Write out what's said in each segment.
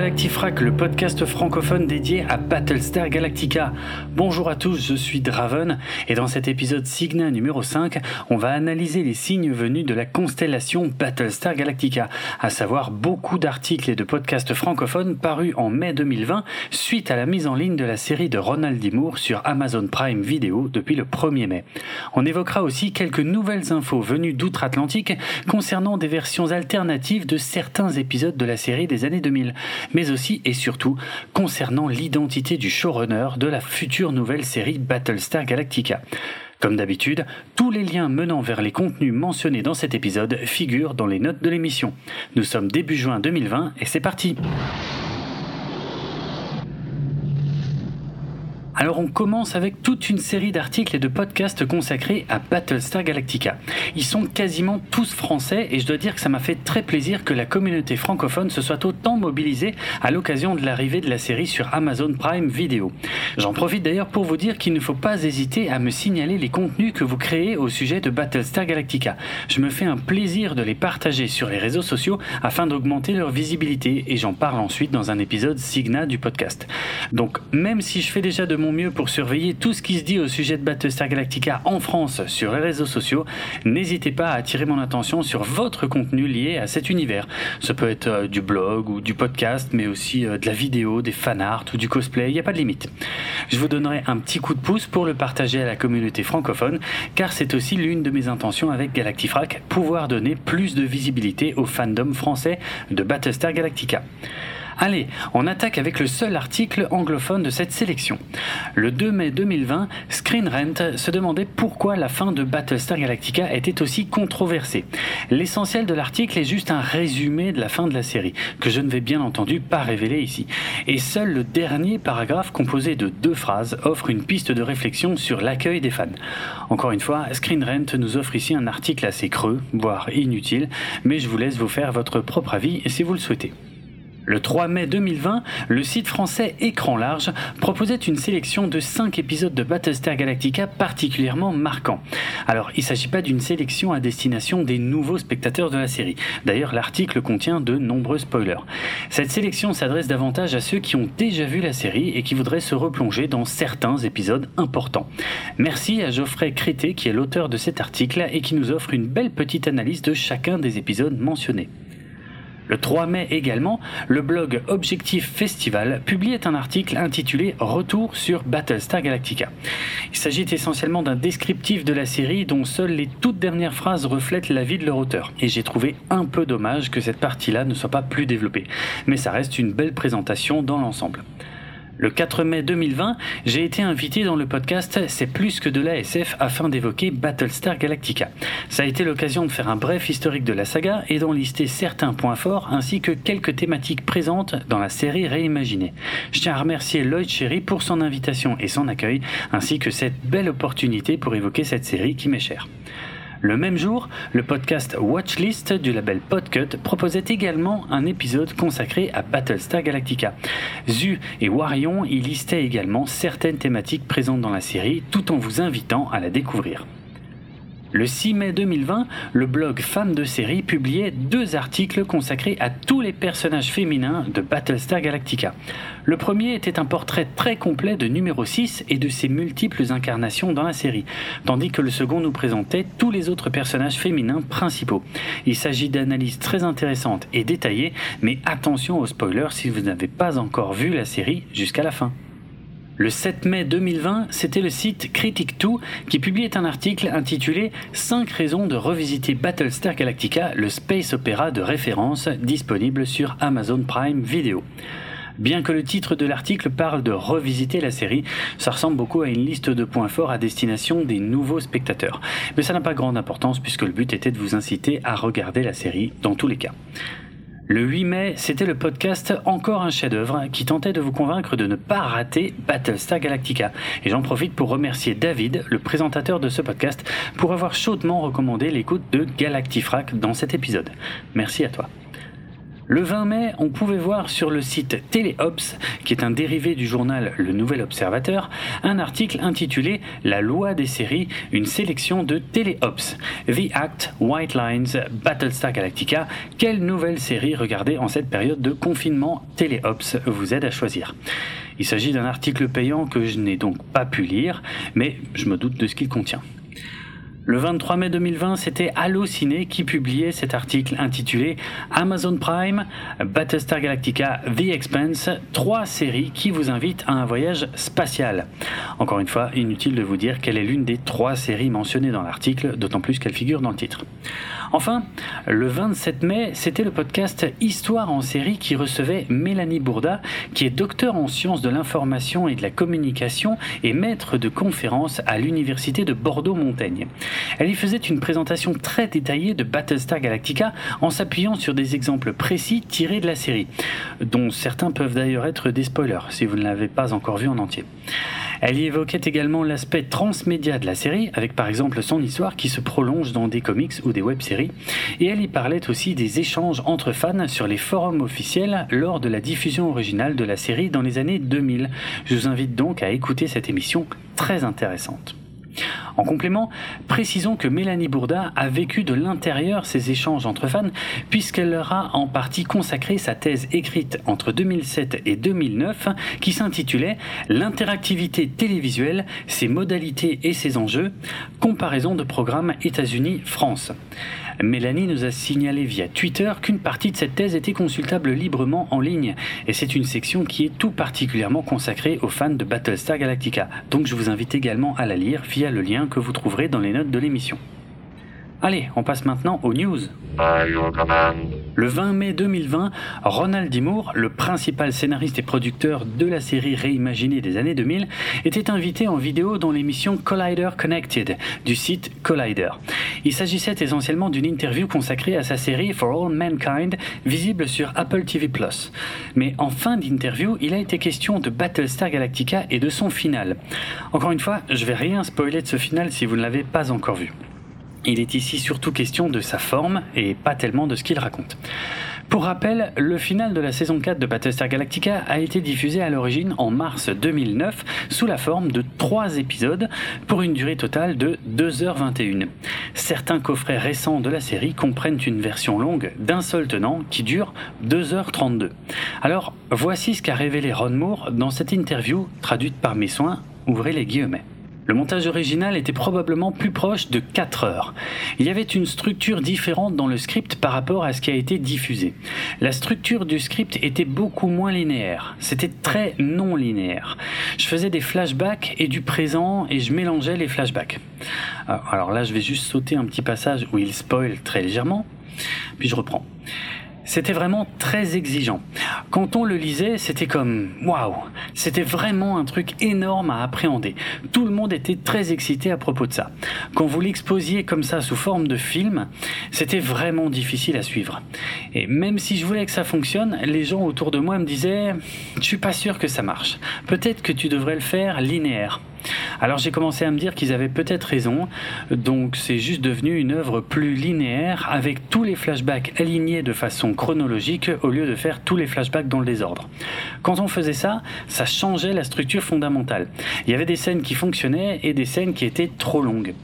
Galactifrac, le podcast francophone dédié à Battlestar Galactica. Bonjour à tous, je suis Draven et dans cet épisode Signa numéro 5, on va analyser les signes venus de la constellation Battlestar Galactica, à savoir beaucoup d'articles et de podcasts francophones parus en mai 2020 suite à la mise en ligne de la série de Ronald D. Moore sur Amazon Prime Video depuis le 1er mai. On évoquera aussi quelques nouvelles infos venues d'outre-Atlantique concernant des versions alternatives de certains épisodes de la série des années 2000, mais aussi et surtout concernant l'identité du showrunner de la future nouvelle série Battlestar Galactica. Comme d'habitude, tous les liens menant vers les contenus mentionnés dans cet épisode figurent dans les notes de l'émission. Nous sommes début juin 2020 et c'est parti Alors on commence avec toute une série d'articles et de podcasts consacrés à Battlestar Galactica. Ils sont quasiment tous français et je dois dire que ça m'a fait très plaisir que la communauté francophone se soit autant mobilisée à l'occasion de l'arrivée de la série sur Amazon Prime Video. J'en profite d'ailleurs pour vous dire qu'il ne faut pas hésiter à me signaler les contenus que vous créez au sujet de Battlestar Galactica. Je me fais un plaisir de les partager sur les réseaux sociaux afin d'augmenter leur visibilité et j'en parle ensuite dans un épisode Signa du podcast. Donc même si je fais déjà de mon mieux pour surveiller tout ce qui se dit au sujet de Battlestar Galactica en France sur les réseaux sociaux, n'hésitez pas à attirer mon attention sur votre contenu lié à cet univers. Ce peut être euh, du blog ou du podcast, mais aussi euh, de la vidéo, des fanarts ou du cosplay, il n'y a pas de limite. Je vous donnerai un petit coup de pouce pour le partager à la communauté francophone, car c'est aussi l'une de mes intentions avec Galactifrac, pouvoir donner plus de visibilité au fandom français de Battlestar Galactica. Allez, on attaque avec le seul article anglophone de cette sélection. Le 2 mai 2020, Screen Rant se demandait pourquoi la fin de Battlestar Galactica était aussi controversée. L'essentiel de l'article est juste un résumé de la fin de la série, que je ne vais bien entendu pas révéler ici. Et seul le dernier paragraphe composé de deux phrases offre une piste de réflexion sur l'accueil des fans. Encore une fois, Screen Rant nous offre ici un article assez creux, voire inutile, mais je vous laisse vous faire votre propre avis si vous le souhaitez. Le 3 mai 2020, le site français Écran Large proposait une sélection de 5 épisodes de Battlestar Galactica particulièrement marquants. Alors, il ne s'agit pas d'une sélection à destination des nouveaux spectateurs de la série. D'ailleurs, l'article contient de nombreux spoilers. Cette sélection s'adresse davantage à ceux qui ont déjà vu la série et qui voudraient se replonger dans certains épisodes importants. Merci à Geoffrey Crété qui est l'auteur de cet article et qui nous offre une belle petite analyse de chacun des épisodes mentionnés. Le 3 mai également, le blog Objectif Festival publiait un article intitulé Retour sur Battlestar Galactica. Il s'agit essentiellement d'un descriptif de la série dont seules les toutes dernières phrases reflètent la vie de leur auteur. Et j'ai trouvé un peu dommage que cette partie-là ne soit pas plus développée. Mais ça reste une belle présentation dans l'ensemble. Le 4 mai 2020, j'ai été invité dans le podcast C'est plus que de l'ASF afin d'évoquer Battlestar Galactica. Ça a été l'occasion de faire un bref historique de la saga et d'en lister certains points forts ainsi que quelques thématiques présentes dans la série réimaginée. Je tiens à remercier Lloyd Cherry pour son invitation et son accueil ainsi que cette belle opportunité pour évoquer cette série qui m'est chère. Le même jour, le podcast Watchlist du label Podcut proposait également un épisode consacré à Battlestar Galactica. Zu et Warion y listaient également certaines thématiques présentes dans la série tout en vous invitant à la découvrir. Le 6 mai 2020, le blog Fans de série publiait deux articles consacrés à tous les personnages féminins de Battlestar Galactica. Le premier était un portrait très complet de numéro 6 et de ses multiples incarnations dans la série, tandis que le second nous présentait tous les autres personnages féminins principaux. Il s'agit d'analyses très intéressantes et détaillées, mais attention aux spoilers si vous n'avez pas encore vu la série jusqu'à la fin. Le 7 mai 2020, c'était le site Critic2 qui publiait un article intitulé 5 raisons de revisiter Battlestar Galactica, le space opéra de référence disponible sur Amazon Prime Video. Bien que le titre de l'article parle de revisiter la série, ça ressemble beaucoup à une liste de points forts à destination des nouveaux spectateurs. Mais ça n'a pas grande importance puisque le but était de vous inciter à regarder la série dans tous les cas. Le 8 mai, c'était le podcast Encore un chef-d'œuvre qui tentait de vous convaincre de ne pas rater Battlestar Galactica. Et j'en profite pour remercier David, le présentateur de ce podcast, pour avoir chaudement recommandé l'écoute de Galactifrac dans cet épisode. Merci à toi. Le 20 mai, on pouvait voir sur le site Téléops, qui est un dérivé du journal Le Nouvel Observateur, un article intitulé La loi des séries, une sélection de Téléops. The Act, White Lines, Battlestar Galactica. Quelle nouvelle série regarder en cette période de confinement? Téléops vous aide à choisir Il s'agit d'un article payant que je n'ai donc pas pu lire, mais je me doute de ce qu'il contient. Le 23 mai 2020, c'était Allociné qui publiait cet article intitulé Amazon Prime, Battlestar Galactica, The Expanse, trois séries qui vous invitent à un voyage spatial. Encore une fois, inutile de vous dire quelle est l'une des trois séries mentionnées dans l'article, d'autant plus qu'elle figure dans le titre. Enfin, le 27 mai, c'était le podcast Histoire en série qui recevait Mélanie Bourda, qui est docteur en sciences de l'information et de la communication et maître de conférences à l'université de Bordeaux-Montaigne. Elle y faisait une présentation très détaillée de Battlestar Galactica en s'appuyant sur des exemples précis tirés de la série, dont certains peuvent d'ailleurs être des spoilers si vous ne l'avez pas encore vu en entier. Elle y évoquait également l'aspect transmédia de la série, avec par exemple son histoire qui se prolonge dans des comics ou des web-séries, et elle y parlait aussi des échanges entre fans sur les forums officiels lors de la diffusion originale de la série dans les années 2000. Je vous invite donc à écouter cette émission très intéressante. En complément, précisons que Mélanie Bourda a vécu de l'intérieur ces échanges entre fans, puisqu'elle leur a en partie consacré sa thèse écrite entre 2007 et 2009, qui s'intitulait L'interactivité télévisuelle, ses modalités et ses enjeux, comparaison de programmes États-Unis-France. Mélanie nous a signalé via Twitter qu'une partie de cette thèse était consultable librement en ligne, et c'est une section qui est tout particulièrement consacrée aux fans de Battlestar Galactica, donc je vous invite également à la lire via le lien que vous trouverez dans les notes de l'émission. Allez, on passe maintenant aux news. Le 20 mai 2020, Ronald D. Moore, le principal scénariste et producteur de la série réimaginée des années 2000, était invité en vidéo dans l'émission Collider Connected du site Collider. Il s'agissait essentiellement d'une interview consacrée à sa série For All Mankind, visible sur Apple TV+. Mais en fin d'interview, il a été question de Battlestar Galactica et de son final. Encore une fois, je vais rien spoiler de ce final si vous ne l'avez pas encore vu. Il est ici surtout question de sa forme et pas tellement de ce qu'il raconte. Pour rappel, le final de la saison 4 de Battlestar Galactica a été diffusé à l'origine en mars 2009 sous la forme de 3 épisodes pour une durée totale de 2h21. Certains coffrets récents de la série comprennent une version longue d'un seul tenant qui dure 2h32. Alors, voici ce qu'a révélé Ron Moore dans cette interview traduite par mes soins, ouvrez les guillemets. Le montage original était probablement plus proche de 4 heures. Il y avait une structure différente dans le script par rapport à ce qui a été diffusé. La structure du script était beaucoup moins linéaire. C'était très non linéaire. Je faisais des flashbacks et du présent et je mélangeais les flashbacks. Euh, alors là, je vais juste sauter un petit passage où il spoil très légèrement, puis je reprends. C'était vraiment très exigeant. Quand on le lisait, c'était comme waouh, c'était vraiment un truc énorme à appréhender. Tout le monde était très excité à propos de ça. Quand vous l'exposiez comme ça sous forme de film, c'était vraiment difficile à suivre. Et même si je voulais que ça fonctionne, les gens autour de moi me disaient "Je suis pas sûr que ça marche. Peut-être que tu devrais le faire linéaire." Alors j'ai commencé à me dire qu'ils avaient peut-être raison, donc c'est juste devenu une œuvre plus linéaire avec tous les flashbacks alignés de façon chronologique au lieu de faire tous les flashbacks dans le désordre. Quand on faisait ça, ça changeait la structure fondamentale. Il y avait des scènes qui fonctionnaient et des scènes qui étaient trop longues.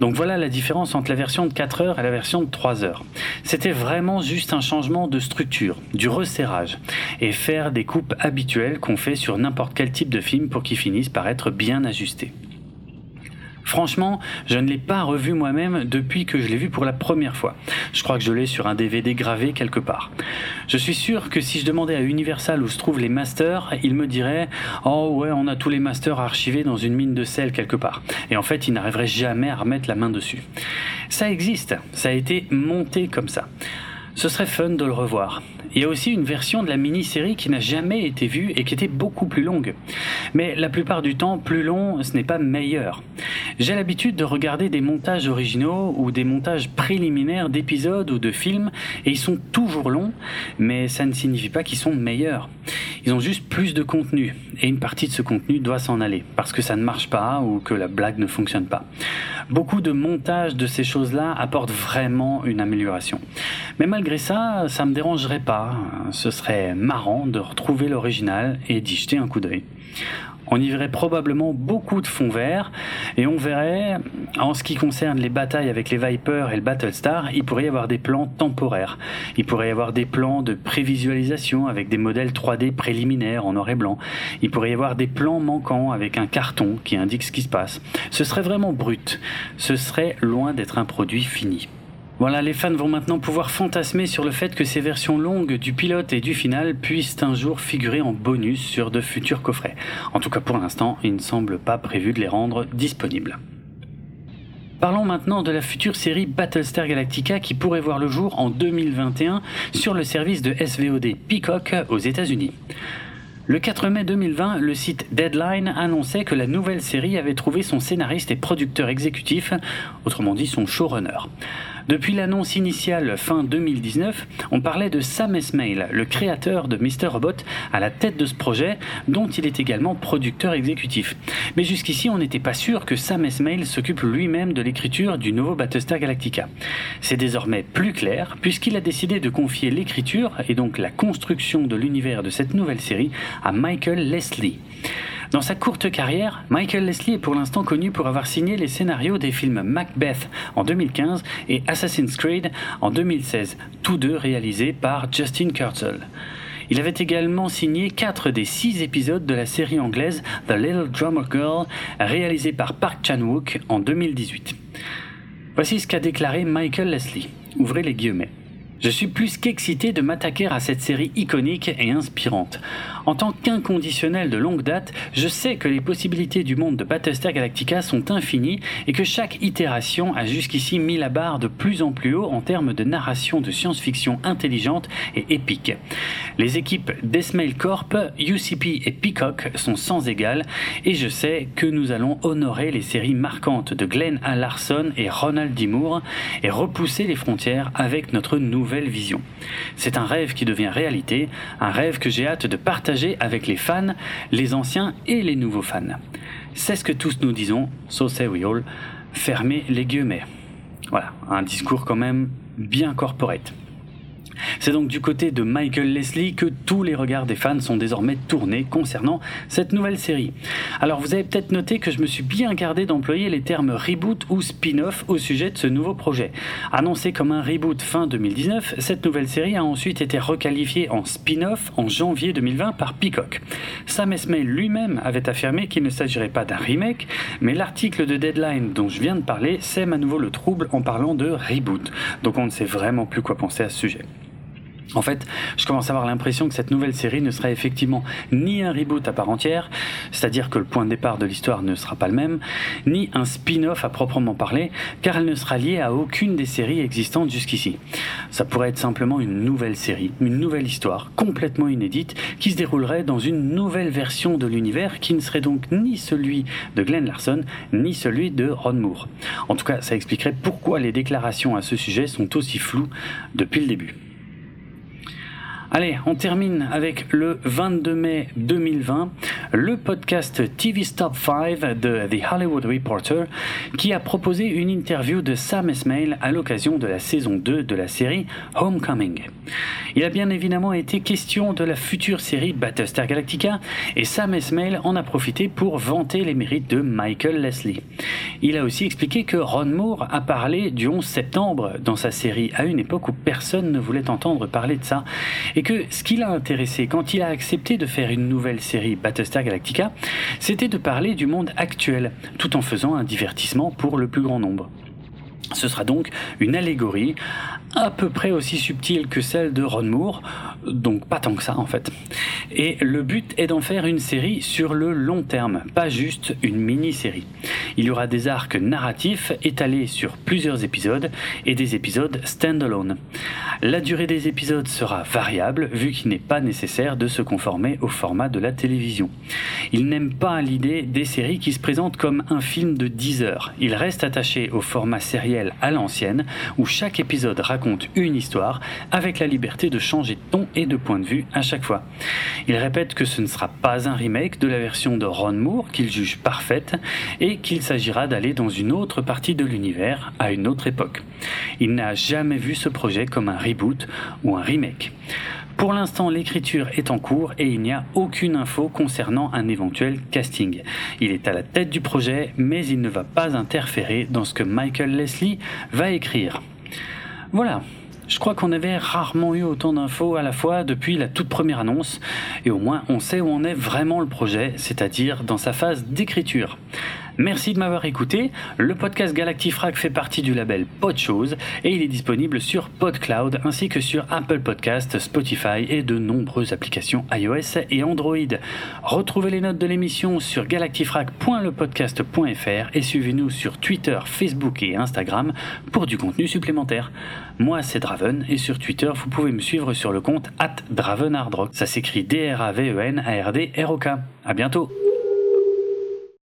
Donc voilà la différence entre la version de 4 heures et la version de 3 heures. C'était vraiment juste un changement de structure, du resserrage, et faire des coupes habituelles qu'on fait sur n'importe quel type de film pour qu'ils finissent par être bien Franchement, je ne l'ai pas revu moi-même depuis que je l'ai vu pour la première fois. Je crois que je l'ai sur un DVD gravé quelque part. Je suis sûr que si je demandais à Universal où se trouvent les masters, ils me diraient Oh ouais, on a tous les masters archivés dans une mine de sel quelque part. Et en fait, ils n'arriveraient jamais à remettre la main dessus. Ça existe, ça a été monté comme ça. Ce serait fun de le revoir. Il y a aussi une version de la mini-série qui n'a jamais été vue et qui était beaucoup plus longue. Mais la plupart du temps, plus long, ce n'est pas meilleur. J'ai l'habitude de regarder des montages originaux ou des montages préliminaires d'épisodes ou de films et ils sont toujours longs, mais ça ne signifie pas qu'ils sont meilleurs. Ils ont juste plus de contenu et une partie de ce contenu doit s'en aller parce que ça ne marche pas ou que la blague ne fonctionne pas. Beaucoup de montage de ces choses-là apportent vraiment une amélioration. Mais malgré ça, ça me dérangerait pas. Ce serait marrant de retrouver l'original et d'y jeter un coup d'œil on y verrait probablement beaucoup de fonds verts et on verrait, en ce qui concerne les batailles avec les Vipers et le Battlestar, il pourrait y avoir des plans temporaires. Il pourrait y avoir des plans de prévisualisation avec des modèles 3D préliminaires en noir et blanc. Il pourrait y avoir des plans manquants avec un carton qui indique ce qui se passe. Ce serait vraiment brut. Ce serait loin d'être un produit fini. Voilà, les fans vont maintenant pouvoir fantasmer sur le fait que ces versions longues du pilote et du final puissent un jour figurer en bonus sur de futurs coffrets. En tout cas pour l'instant, il ne semble pas prévu de les rendre disponibles. Parlons maintenant de la future série Battlestar Galactica qui pourrait voir le jour en 2021 sur le service de SVOD Peacock aux États-Unis. Le 4 mai 2020, le site Deadline annonçait que la nouvelle série avait trouvé son scénariste et producteur exécutif, autrement dit son showrunner. Depuis l'annonce initiale fin 2019, on parlait de Sam Esmail, le créateur de Mr. Robot, à la tête de ce projet, dont il est également producteur exécutif. Mais jusqu'ici, on n'était pas sûr que Sam Esmail s'occupe lui-même de l'écriture du nouveau Battlestar Galactica. C'est désormais plus clair, puisqu'il a décidé de confier l'écriture, et donc la construction de l'univers de cette nouvelle série, à Michael Leslie. Dans sa courte carrière, Michael Leslie est pour l'instant connu pour avoir signé les scénarios des films Macbeth en 2015 et Assassin's Creed en 2016, tous deux réalisés par Justin Kurzel. Il avait également signé quatre des six épisodes de la série anglaise The Little Drummer Girl, réalisée par Park Chan-wook en 2018. Voici ce qu'a déclaré Michael Leslie. Ouvrez les guillemets. Je suis plus qu'excité de m'attaquer à cette série iconique et inspirante. En tant qu'inconditionnel de longue date, je sais que les possibilités du monde de Battlestar Galactica sont infinies et que chaque itération a jusqu'ici mis la barre de plus en plus haut en termes de narration de science-fiction intelligente et épique. Les équipes d'Esmail Corp, UCP et Peacock sont sans égal et je sais que nous allons honorer les séries marquantes de Glenn A. Larson et Ronald D. Moore et repousser les frontières avec notre nouvelle vision. C'est un rêve qui devient réalité, un rêve que j'ai hâte de partager avec les fans, les anciens et les nouveaux fans. C'est ce que tous nous disons, so say we all, fermez les guillemets. Voilà, un discours quand même bien corporate. C'est donc du côté de Michael Leslie que tous les regards des fans sont désormais tournés concernant cette nouvelle série. Alors vous avez peut-être noté que je me suis bien gardé d'employer les termes reboot ou spin-off au sujet de ce nouveau projet. Annoncé comme un reboot fin 2019, cette nouvelle série a ensuite été requalifiée en spin-off en janvier 2020 par Peacock. Sam Esmail lui-même avait affirmé qu'il ne s'agirait pas d'un remake, mais l'article de Deadline dont je viens de parler sème à nouveau le trouble en parlant de reboot. Donc on ne sait vraiment plus quoi penser à ce sujet. En fait, je commence à avoir l'impression que cette nouvelle série ne sera effectivement ni un reboot à part entière, c'est-à-dire que le point de départ de l'histoire ne sera pas le même, ni un spin-off à proprement parler, car elle ne sera liée à aucune des séries existantes jusqu'ici. Ça pourrait être simplement une nouvelle série, une nouvelle histoire, complètement inédite, qui se déroulerait dans une nouvelle version de l'univers qui ne serait donc ni celui de Glenn Larson, ni celui de Ron Moore. En tout cas, ça expliquerait pourquoi les déclarations à ce sujet sont aussi floues depuis le début. Allez, on termine avec le 22 mai 2020, le podcast TV Stop 5 de The Hollywood Reporter qui a proposé une interview de Sam Esmail à l'occasion de la saison 2 de la série Homecoming. Il a bien évidemment été question de la future série Battlestar Galactica et Sam Esmail en a profité pour vanter les mérites de Michael Leslie. Il a aussi expliqué que Ron Moore a parlé du 11 septembre dans sa série à une époque où personne ne voulait entendre parler de ça que ce qui l'a intéressé quand il a accepté de faire une nouvelle série Battlestar Galactica, c'était de parler du monde actuel, tout en faisant un divertissement pour le plus grand nombre. Ce sera donc une allégorie à peu près aussi subtile que celle de Ron Moore, donc pas tant que ça en fait. Et le but est d'en faire une série sur le long terme, pas juste une mini-série. Il y aura des arcs narratifs étalés sur plusieurs épisodes et des épisodes standalone. La durée des épisodes sera variable vu qu'il n'est pas nécessaire de se conformer au format de la télévision. Il n'aime pas l'idée des séries qui se présentent comme un film de 10 heures. Il reste attaché au format sériel à l'ancienne où chaque épisode raconte une histoire avec la liberté de changer de ton et de point de vue à chaque fois. Il répète que ce ne sera pas un remake de la version de Ron Moore qu'il juge parfaite et qu'il s'agira d'aller dans une autre partie de l'univers à une autre époque. Il n'a jamais vu ce projet comme un reboot ou un remake. Pour l'instant, l'écriture est en cours et il n'y a aucune info concernant un éventuel casting. Il est à la tête du projet, mais il ne va pas interférer dans ce que Michael Leslie va écrire. Voilà, je crois qu'on avait rarement eu autant d'infos à la fois depuis la toute première annonce, et au moins on sait où en est vraiment le projet, c'est-à-dire dans sa phase d'écriture. Merci de m'avoir écouté. Le podcast Galactifrac fait partie du label Podchose et il est disponible sur PodCloud ainsi que sur Apple Podcast, Spotify et de nombreuses applications iOS et Android. Retrouvez les notes de l'émission sur galactifrac.lepodcast.fr et suivez-nous sur Twitter, Facebook et Instagram pour du contenu supplémentaire. Moi, c'est Draven et sur Twitter, vous pouvez me suivre sur le compte at DravenHardRock. Ça s'écrit D-R-A-V-E-N-A-R-D-R-O-K. À bientôt!